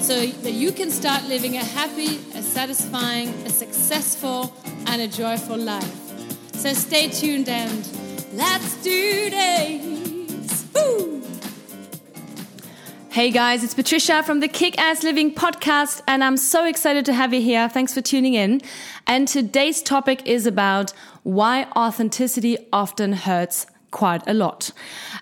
so that you can start living a happy, a satisfying, a successful, and a joyful life. So stay tuned and let's do this! Woo! Hey guys, it's Patricia from the Kick Ass Living podcast, and I'm so excited to have you here. Thanks for tuning in. And today's topic is about why authenticity often hurts quite a lot.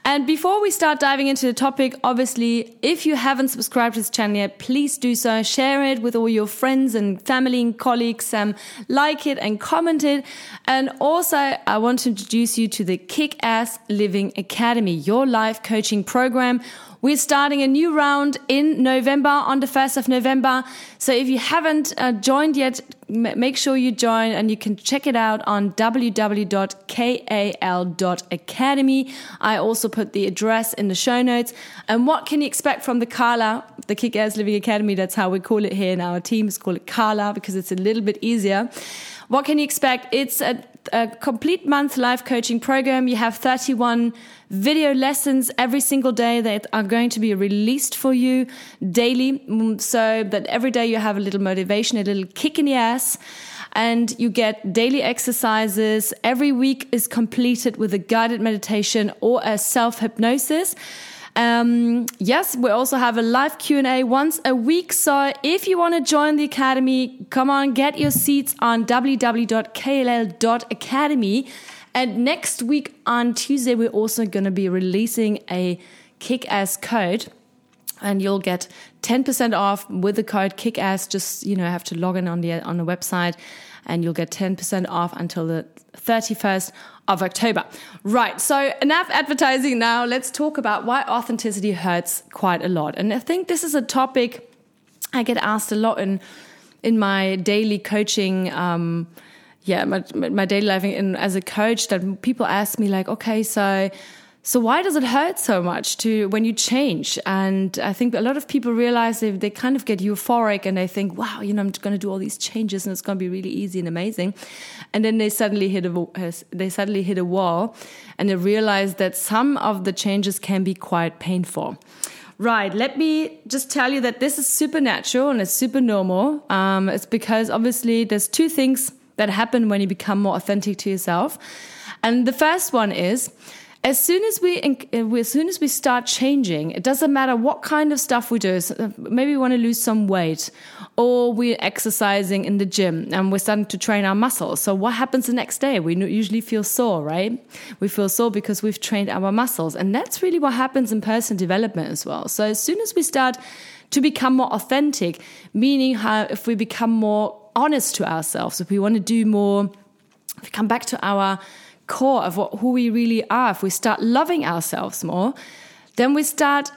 And before we start diving into the topic, obviously, if you haven't subscribed to this channel yet, please do so. Share it with all your friends and family and colleagues. Um, like it and comment it. And also, I want to introduce you to the Kick Ass Living Academy, your life coaching program we're starting a new round in November, on the 1st of November. So if you haven't uh, joined yet, make sure you join and you can check it out on www.kal.academy. I also put the address in the show notes. And what can you expect from the Kala, the Kick Ass Living Academy? That's how we call it here in our teams, call it Kala because it's a little bit easier. What can you expect? It's a, a complete month life coaching program. You have 31 video lessons every single day that are going to be released for you daily mm, so that every day you have a little motivation, a little kick in the ass and you get daily exercises. Every week is completed with a guided meditation or a self hypnosis. Um, yes, we also have a live Q&A once a week. So if you want to join the Academy, come on, get your seats on www.kal.academy. And next week on Tuesday, we're also going to be releasing a kick-ass code and you'll get 10% off with the code kickass just you know have to log in on the on the website and you'll get 10% off until the 31st of October. Right, so enough advertising now. Let's talk about why authenticity hurts quite a lot. And I think this is a topic I get asked a lot in in my daily coaching um, yeah, my, my daily life in, as a coach that people ask me like, okay, so so why does it hurt so much to when you change? And I think a lot of people realize they, they kind of get euphoric and they think, wow, you know, I'm going to do all these changes and it's going to be really easy and amazing. And then they suddenly hit a they suddenly hit a wall, and they realize that some of the changes can be quite painful. Right. Let me just tell you that this is supernatural and it's super normal. Um, it's because obviously there's two things that happen when you become more authentic to yourself. And the first one is as soon as we uh, as soon as we start changing it doesn't matter what kind of stuff we do so uh, maybe we want to lose some weight or we're exercising in the gym and we're starting to train our muscles. So what happens the next day? We usually feel sore right? We feel sore because we've trained our muscles and that's really what happens in personal development as well. So as soon as we start to become more authentic meaning how if we become more honest to ourselves, if we want to do more, if we come back to our core of what, who we really are, if we start loving ourselves more, then we start,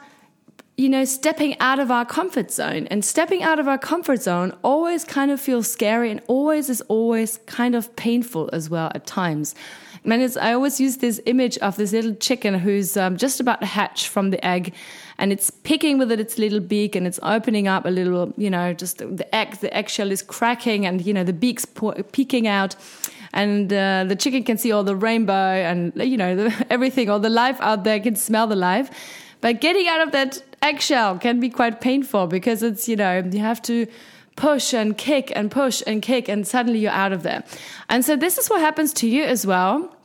you know, stepping out of our comfort zone. And stepping out of our comfort zone always kind of feels scary and always is always kind of painful as well at times. And I always use this image of this little chicken who's um, just about to hatch from the egg and it's picking with it its little beak and it's opening up a little, you know, just the egg, the eggshell is cracking and, you know, the beak's peeking out and uh, the chicken can see all the rainbow and, you know, the, everything, all the life out there can smell the life. But getting out of that eggshell can be quite painful because it's, you know, you have to push and kick and push and kick and suddenly you're out of there. And so this is what happens to you as well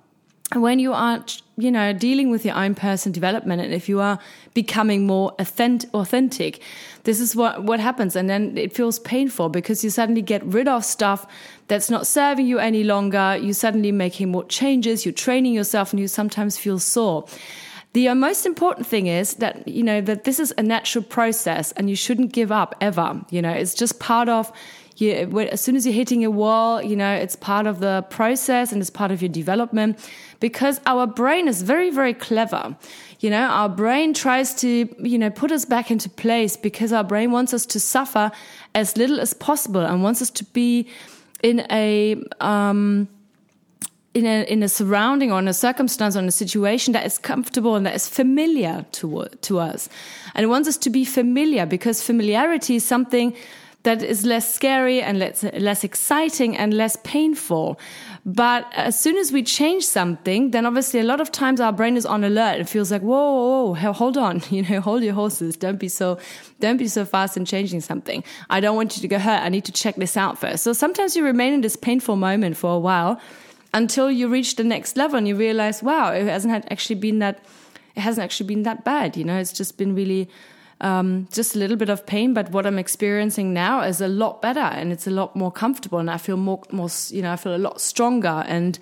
when you are, you know, dealing with your own personal development and if you are becoming more authentic, this is what, what happens. And then it feels painful because you suddenly get rid of stuff that's not serving you any longer. You're suddenly making more changes. You're training yourself and you sometimes feel sore. the most important thing is that you know that this is a natural process and you shouldn't give up ever you know it's just part of you, as soon as you're hitting a wall, you know, it's part of the process and it's part of your development because our brain is very, very clever. You know, our brain tries to, you know, put us back into place because our brain wants us to suffer as little as possible and wants us to be in a, um, in a in a surrounding or in a circumstance or in a situation that is comfortable and that is familiar to to us, and it wants us to be familiar because familiarity is something that is less scary and less less exciting and less painful. But as soon as we change something, then obviously a lot of times our brain is on alert. and feels like, whoa, whoa, whoa, hold on, you know, hold your horses. Don't be so, don't be so fast in changing something. I don't want you to get hurt. I need to check this out first. So sometimes you remain in this painful moment for a while until you reach the next level and you realize, wow, it hasn't actually been that, it hasn't actually been that bad. You know, it's just been really, um, just a little bit of pain. But what I'm experiencing now is a lot better and it's a lot more comfortable. And I feel more, more, you know, I feel a lot stronger and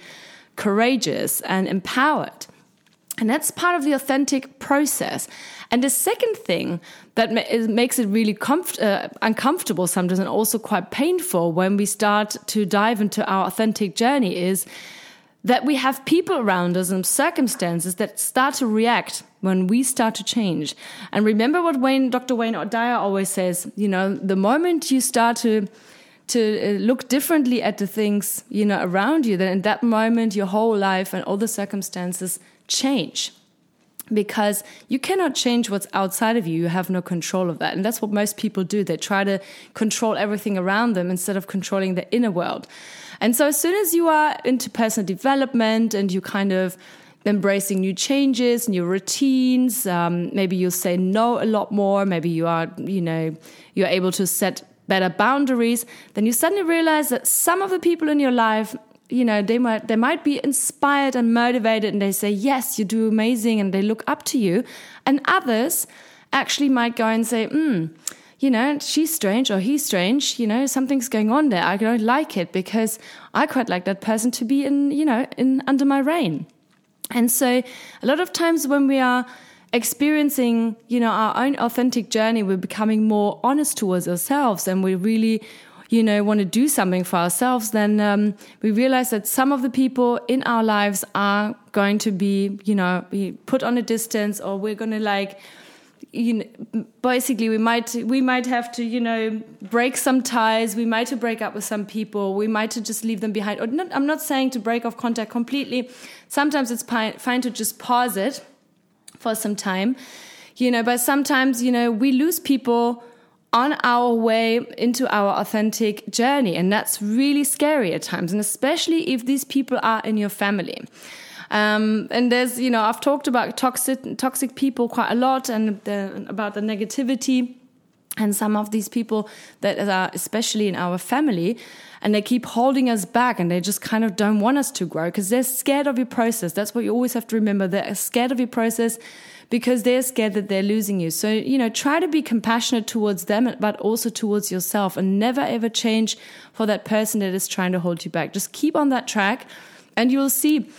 courageous and empowered. And that's part of the authentic process. And the second thing that makes it really uh, uncomfortable sometimes and also quite painful when we start to dive into our authentic journey is that we have people around us and circumstances that start to react when we start to change. And remember what Wayne, Dr. Wayne Dyer always says, you know, the moment you start to to uh, look differently at the things, you know, around you, then in that moment your whole life and all the circumstances change because you cannot change what's outside of you. You have no control of that. And that's what most people do. They try to control everything around them instead of controlling the inner world. And so as soon as you are into personal development and you kind of embracing new changes, new routines, um, maybe you say no a lot more, maybe you are, you know, you're able to set better boundaries, then you suddenly realize that some of the people in your life you know they might they might be inspired and motivated and they say yes you do amazing and they look up to you and others actually might go and say hmm you know, she's strange or he's strange, you know, something's going on there. I don't like it because I quite like that person to be in, you know, in under my reign. And so a lot of times when we are experiencing, you know, our own authentic journey, we're becoming more honest towards ourselves and we really you know, want to do something for ourselves, then um, we realize that some of the people in our lives are going to be, you know, be put on a distance, or we're going to like, you know, basically we might we might have to, you know, break some ties. We might to break up with some people. We might to just leave them behind. Or not, I'm not saying to break off contact completely. Sometimes it's fine to just pause it for some time, you know. But sometimes, you know, we lose people on our way into our authentic journey. And that's really scary at times. And especially if these people are in your family. Um, and there's, you know, I've talked about toxic, toxic people quite a lot and the, about the negativity and some of these people that are especially in our family and they keep holding us back and they just kind of don't want us to grow because they're scared of your process. That's what you always have to remember. They're scared of your process because they're scared that they're losing you. So, you know, try to be compassionate towards them, but also towards yourself and never ever change for that person that is trying to hold you back. Just keep on that track and you'll see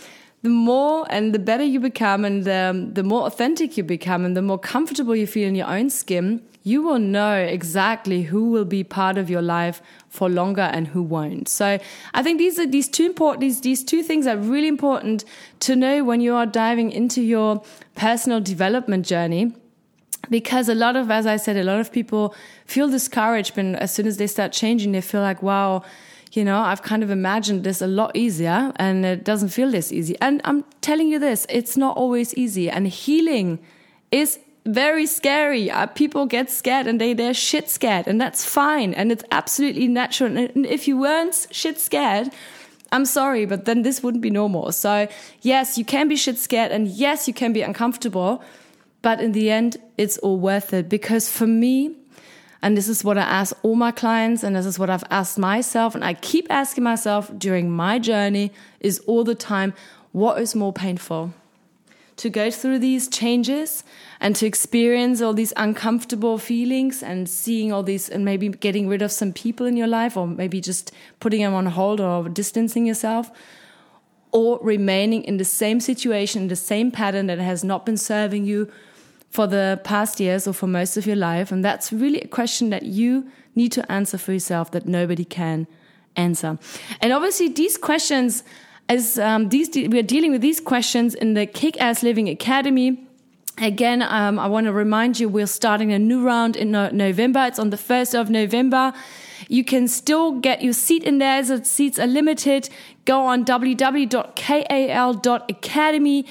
the more and the better you become and the, the more authentic you become and the more comfortable you feel in your own skin, you will know exactly who will be part of your life for longer and who won't. So I think these are these two important these these two things are really important to know when you are diving into your personal development journey because a lot of as i said a lot of people feel discouraged when as soon as they start changing they feel like wow you know i've kind of imagined this a lot easier and it doesn't feel this easy and i'm telling you this it's not always easy and healing is very scary. Uh, people get scared and they, they're shit scared and that's fine. And it's absolutely natural. And if you weren't shit scared, I'm sorry, but then this wouldn't be normal. So yes, you can be shit scared and yes, you can be uncomfortable, but in the end, it's all worth it because for me, and this is what I ask all my clients, and this is what I've asked myself, and I keep asking myself during my journey is all the time, what is more painful? to go through these changes and to experience all these uncomfortable feelings and seeing all these and maybe getting rid of some people in your life or maybe just putting them on hold or distancing yourself or remaining in the same situation, in the same pattern that has not been serving you for the past years or for most of your life. And that's really a question that you need to answer for yourself that nobody can answer. And obviously, these questions, as um, these we are dealing with these questions in the Kick Ass Living Academy. Again, um, I want to remind you we're starting a new round in no November. It's on the 1st of November. You can still get your seat in there, The seats are limited. Go on www.kal.academy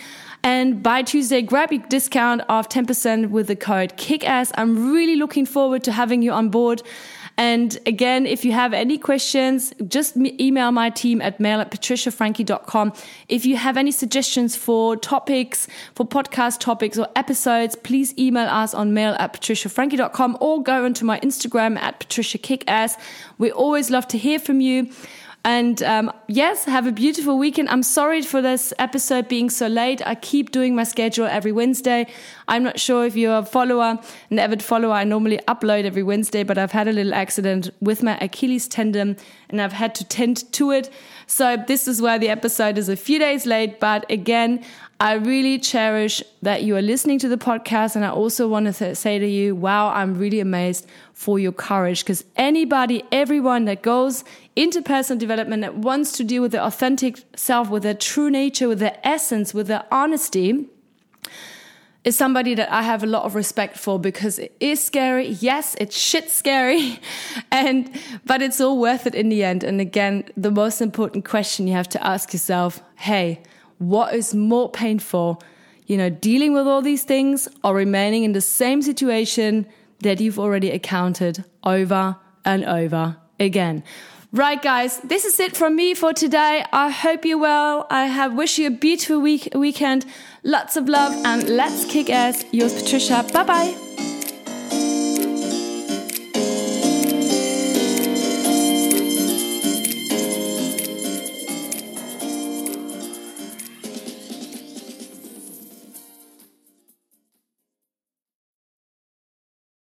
and by Tuesday, grab your discount of 10% with the code KICKASS. I'm really looking forward to having you on board. And again, if you have any questions, just email my team at mail at patriciafrankie.com. If you have any suggestions for topics, for podcast topics or episodes, please email us on mail at patriciafrankie.com or go onto my Instagram at patriciakickass. We always love to hear from you. And um, yes, have a beautiful weekend. I'm sorry for this episode being so late. I keep doing my schedule every Wednesday. I'm not sure if you're a follower, an avid follower. I normally upload every Wednesday, but I've had a little accident with my Achilles tendon and I've had to tend to it. So this is why the episode is a few days late. But again, I really cherish that you are listening to the podcast. And I also want to say to you, wow, I'm really amazed for your courage because anybody, everyone that goes into personal development that wants to deal with their authentic self, with their true nature, with their essence, with their honesty, is somebody that I have a lot of respect for because it is scary. Yes, it's shit scary. And, but it's all worth it in the end. And again, the most important question you have to ask yourself, Hey, what is more painful, you know, dealing with all these things or remaining in the same situation that you've already encountered over and over again. Right, guys, this is it from me for today. I hope you're well. I have wish you a beautiful week weekend. Lots of love and let's kick ass. Yours, Patricia. Bye bye.